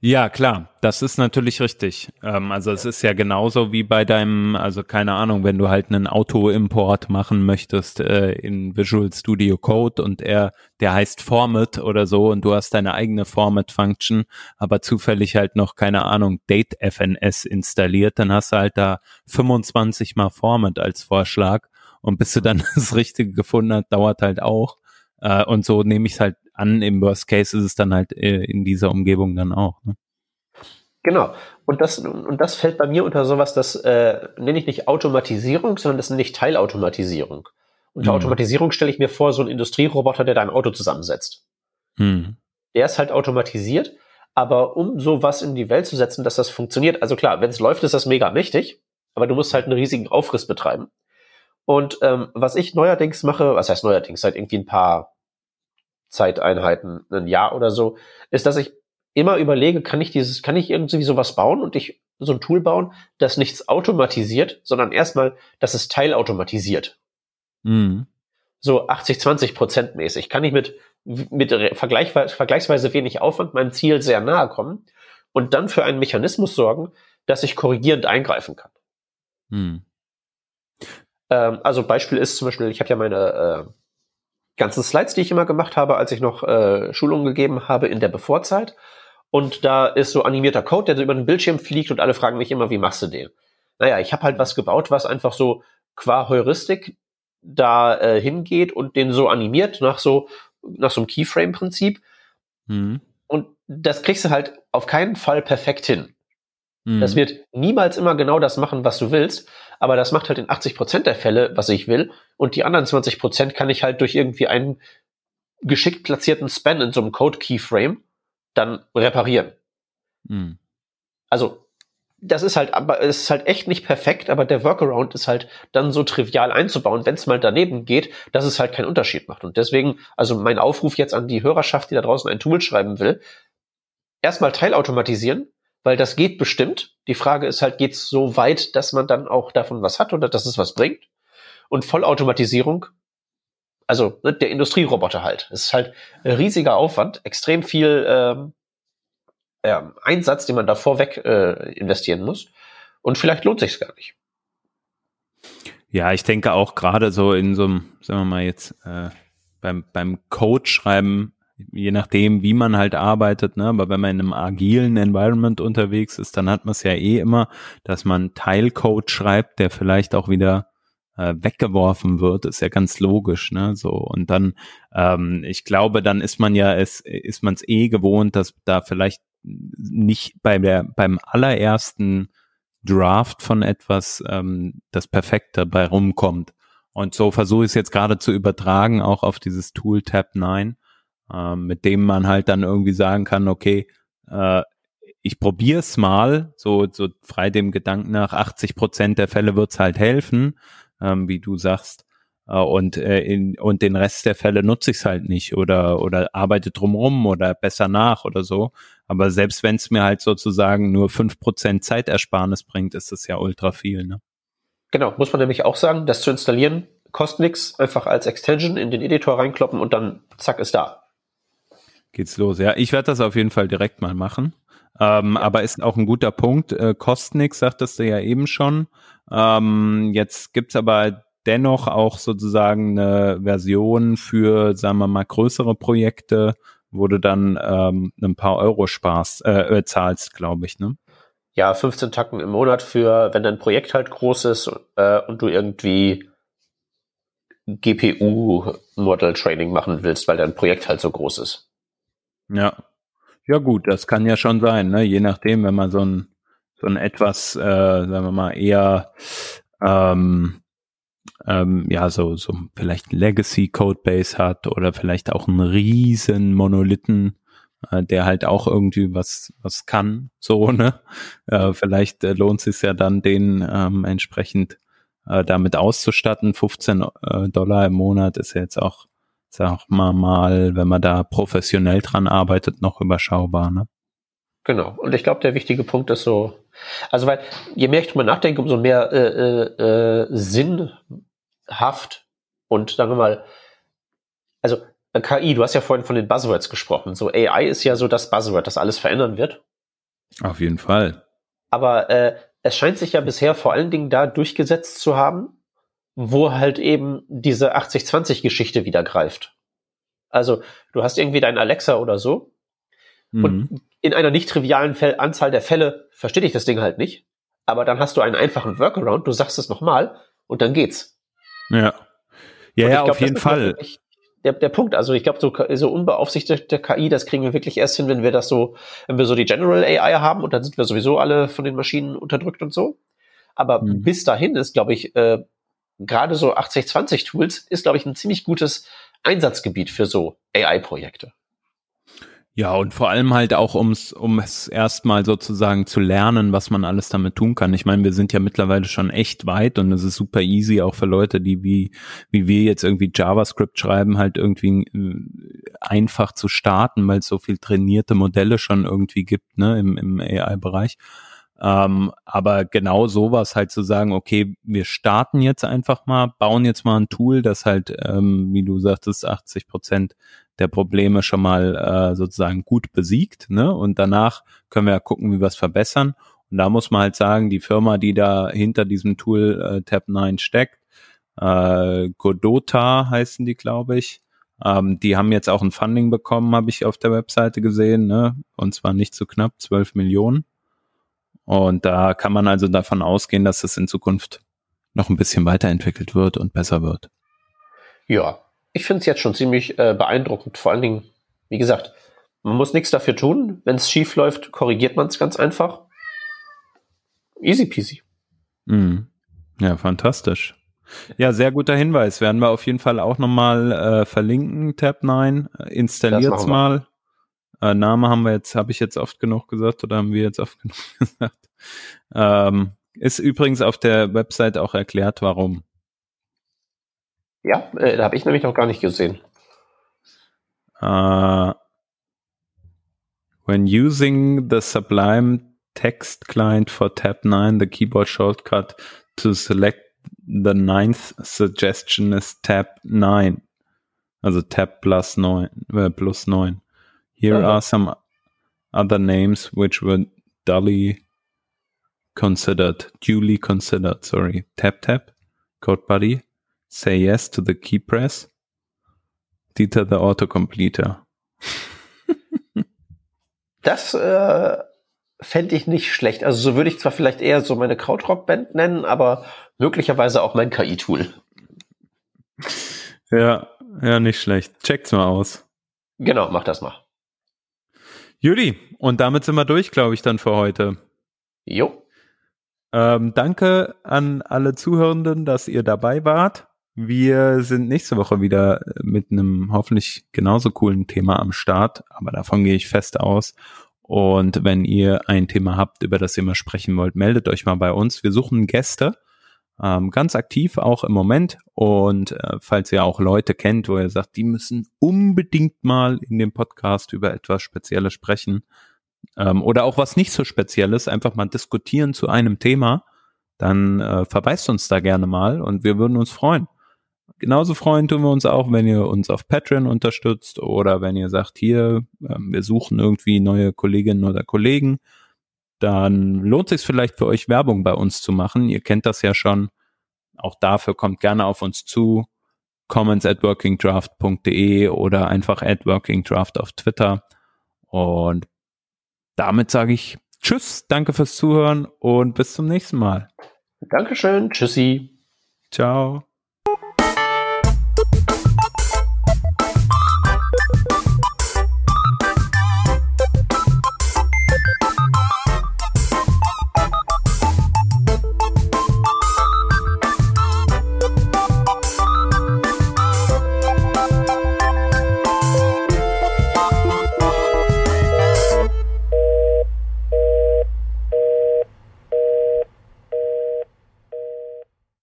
Ja, klar, das ist natürlich richtig. Ähm, also es ist ja genauso wie bei deinem, also keine Ahnung, wenn du halt einen Auto-Import machen möchtest äh, in Visual Studio Code und er, der heißt Format oder so und du hast deine eigene Format-Function, aber zufällig halt noch, keine Ahnung, Date-FNS installiert, dann hast du halt da 25 mal Format als Vorschlag und bis du dann das Richtige gefunden hast, dauert halt auch. Äh, und so nehme ich es halt an. Im Worst Case ist es dann halt äh, in dieser Umgebung dann auch. Ne? Genau. Und das, und das fällt bei mir unter sowas, das äh, nenne ich nicht Automatisierung, sondern das nenne ich Teilautomatisierung. Unter mhm. Automatisierung stelle ich mir vor, so ein Industrieroboter, der dein Auto zusammensetzt. Mhm. Der ist halt automatisiert, aber um sowas in die Welt zu setzen, dass das funktioniert, also klar, wenn es läuft, ist das mega mächtig, aber du musst halt einen riesigen Aufriss betreiben. Und ähm, was ich neuerdings mache, was heißt neuerdings, seit irgendwie ein paar Zeiteinheiten, ein Jahr oder so, ist, dass ich immer überlege, kann ich dieses, kann ich irgendwie sowas bauen und ich so ein Tool bauen, das nichts automatisiert, sondern erstmal, dass es teilautomatisiert. Mhm. So 80-20 Prozent mäßig. Kann ich mit, mit vergleichsweise, vergleichsweise wenig Aufwand meinem Ziel sehr nahe kommen und dann für einen Mechanismus sorgen, dass ich korrigierend eingreifen kann. Mhm. Ähm, also Beispiel ist zum Beispiel, ich habe ja meine äh, ganzen Slides, die ich immer gemacht habe, als ich noch äh, Schulungen gegeben habe in der Bevorzeit. Und da ist so animierter Code, der so über den Bildschirm fliegt und alle fragen mich immer, wie machst du den? Naja, ich habe halt was gebaut, was einfach so qua Heuristik da äh, hingeht und den so animiert nach so nach so einem Keyframe-Prinzip. Mhm. Und das kriegst du halt auf keinen Fall perfekt hin. Mhm. Das wird niemals immer genau das machen, was du willst, aber das macht halt in 80 Prozent der Fälle, was ich will. Und die anderen 20 Prozent kann ich halt durch irgendwie einen geschickt platzierten Span in so einem Code-Keyframe dann reparieren. Mhm. Also das ist halt, aber es ist halt echt nicht perfekt, aber der Workaround ist halt dann so trivial einzubauen, wenn es mal daneben geht, dass es halt keinen Unterschied macht. Und deswegen, also mein Aufruf jetzt an die Hörerschaft, die da draußen ein Tool schreiben will, erstmal teilautomatisieren, weil das geht bestimmt. Die Frage ist halt, geht es so weit, dass man dann auch davon was hat oder dass es was bringt? Und Vollautomatisierung, also ne, der Industrieroboter halt. Ist halt ein riesiger Aufwand, extrem viel ähm, äh, Einsatz, den man da vorweg äh, investieren muss. Und vielleicht lohnt sich gar nicht. Ja, ich denke auch gerade so in so einem, sagen wir mal jetzt, äh, beim, beim Code schreiben, je nachdem, wie man halt arbeitet, ne, aber wenn man in einem agilen Environment unterwegs ist, dann hat man es ja eh immer, dass man Teilcode schreibt, der vielleicht auch wieder äh, weggeworfen wird, ist ja ganz logisch, ne? So und dann, ähm, ich glaube, dann ist man ja es, ist man es eh gewohnt, dass da vielleicht nicht bei der beim allerersten Draft von etwas ähm, das Perfekte bei rumkommt. Und so versuche ich es jetzt gerade zu übertragen, auch auf dieses Tool Tab 9, äh, mit dem man halt dann irgendwie sagen kann, okay, äh, ich probiere es mal, so, so frei dem Gedanken nach, 80 Prozent der Fälle wird's halt helfen, ähm, wie du sagst. Äh, und, äh, in, und den Rest der Fälle nutze ich es halt nicht oder, oder arbeite drumrum oder besser nach oder so. Aber selbst wenn es mir halt sozusagen nur fünf Prozent Zeitersparnis bringt, ist das ja ultra viel. Ne? Genau, muss man nämlich auch sagen, das zu installieren kostet nichts, einfach als Extension in den Editor reinkloppen und dann zack ist da. Geht's los. Ja, ich werde das auf jeden Fall direkt mal machen. Ähm, aber ist auch ein guter Punkt. Äh, kostet nichts, sagtest du ja eben schon. Ähm, jetzt gibt's aber dennoch auch sozusagen eine Version für, sagen wir mal, größere Projekte, wo du dann ähm, ein paar Euro sparst, äh, äh zahlst, glaube ich, ne? Ja, 15 Tacken im Monat für, wenn dein Projekt halt groß ist äh, und du irgendwie GPU-Model-Training machen willst, weil dein Projekt halt so groß ist. Ja. Ja gut, das kann ja schon sein, ne? Je nachdem, wenn man so ein so ein etwas, äh, sagen wir mal, eher ähm, ähm, ja, so, so vielleicht Legacy Codebase hat oder vielleicht auch einen riesen Monolithen, äh, der halt auch irgendwie was, was kann, so, ne? Äh, vielleicht äh, lohnt es sich ja dann, den ähm, entsprechend äh, damit auszustatten. 15 äh, Dollar im Monat ist ja jetzt auch, sag mal mal, wenn man da professionell dran arbeitet, noch überschaubar, ne? Genau. Und ich glaube, der wichtige Punkt ist so, also weil je mehr ich drüber nachdenke, umso mehr äh, äh, äh, sinnhaft und sagen wir mal, also äh, KI, du hast ja vorhin von den Buzzwords gesprochen. So AI ist ja so das Buzzword, das alles verändern wird. Auf jeden Fall. Aber äh, es scheint sich ja bisher vor allen Dingen da durchgesetzt zu haben, wo halt eben diese 80-20-Geschichte wieder greift. Also du hast irgendwie deinen Alexa oder so mhm. und in einer nicht trivialen Anzahl der Fälle verstehe ich das Ding halt nicht. Aber dann hast du einen einfachen Workaround, du sagst es nochmal und dann geht's. Ja. Ja, ja, glaub, auf jeden Fall. Der, der Punkt, also ich glaube, so, so unbeaufsichtigte KI, das kriegen wir wirklich erst hin, wenn wir das so, wenn wir so die General AI haben und dann sind wir sowieso alle von den Maschinen unterdrückt und so. Aber mhm. bis dahin ist, glaube ich, äh, gerade so 80-20 Tools ist, glaube ich, ein ziemlich gutes Einsatzgebiet für so AI-Projekte. Ja, und vor allem halt auch, ums, um es erstmal sozusagen zu lernen, was man alles damit tun kann. Ich meine, wir sind ja mittlerweile schon echt weit und es ist super easy, auch für Leute, die wie, wie wir jetzt irgendwie JavaScript schreiben, halt irgendwie äh, einfach zu starten, weil es so viel trainierte Modelle schon irgendwie gibt, ne, im, im AI-Bereich. Ähm, aber genau sowas halt zu sagen, okay, wir starten jetzt einfach mal, bauen jetzt mal ein Tool, das halt, ähm, wie du sagtest, 80 Prozent der Probleme schon mal äh, sozusagen gut besiegt. Ne? Und danach können wir ja gucken, wie wir es verbessern. Und da muss man halt sagen, die Firma, die da hinter diesem Tool äh, Tab 9 steckt, äh, Godota heißen die, glaube ich, ähm, die haben jetzt auch ein Funding bekommen, habe ich auf der Webseite gesehen, ne? und zwar nicht zu knapp, 12 Millionen. Und da kann man also davon ausgehen, dass es in Zukunft noch ein bisschen weiterentwickelt wird und besser wird. Ja, ich finde es jetzt schon ziemlich äh, beeindruckend. Vor allen Dingen, wie gesagt, man muss nichts dafür tun. Wenn es schief läuft, korrigiert man es ganz einfach. Easy peasy. Mhm. Ja, fantastisch. Ja, sehr guter Hinweis. Werden wir auf jeden Fall auch nochmal äh, verlinken, Tab 9. Installiert's mal. Äh, Name haben wir jetzt, habe ich jetzt oft genug gesagt oder haben wir jetzt oft genug gesagt? Ähm, ist übrigens auf der Website auch erklärt, warum. Ja, äh, da habe ich nämlich noch gar nicht gesehen. Uh, when using the Sublime text client for tab 9, the keyboard shortcut to select the ninth suggestion is tab 9. Also tab plus 9, äh, plus 9. Here are some other names which were duly considered, duly considered, sorry. Tap tap, code buddy, say yes to the key press, Dieter the autocompleter. das äh, fände ich nicht schlecht. Also so würde ich zwar vielleicht eher so meine Krautrock-Band nennen, aber möglicherweise auch mein KI-Tool. Ja, ja, nicht schlecht. Checkt's mal aus. Genau, mach das mal. Judy, und damit sind wir durch, glaube ich, dann für heute. Jo. Ähm, danke an alle Zuhörenden, dass ihr dabei wart. Wir sind nächste Woche wieder mit einem hoffentlich genauso coolen Thema am Start, aber davon gehe ich fest aus. Und wenn ihr ein Thema habt, über das ihr mal sprechen wollt, meldet euch mal bei uns. Wir suchen Gäste, ähm, ganz aktiv auch im Moment. Und äh, falls ihr auch Leute kennt, wo ihr sagt, die müssen unbedingt mal in dem Podcast über etwas Spezielles sprechen ähm, oder auch was nicht so Spezielles, einfach mal diskutieren zu einem Thema, dann äh, verweist uns da gerne mal und wir würden uns freuen. Genauso freuen tun wir uns auch, wenn ihr uns auf Patreon unterstützt oder wenn ihr sagt, hier, ähm, wir suchen irgendwie neue Kolleginnen oder Kollegen, dann lohnt sich vielleicht für euch Werbung bei uns zu machen. Ihr kennt das ja schon. Auch dafür kommt gerne auf uns zu. Comments at workingdraft.de oder einfach at workingdraft auf Twitter. Und damit sage ich Tschüss, danke fürs Zuhören und bis zum nächsten Mal. Dankeschön, tschüssi. Ciao.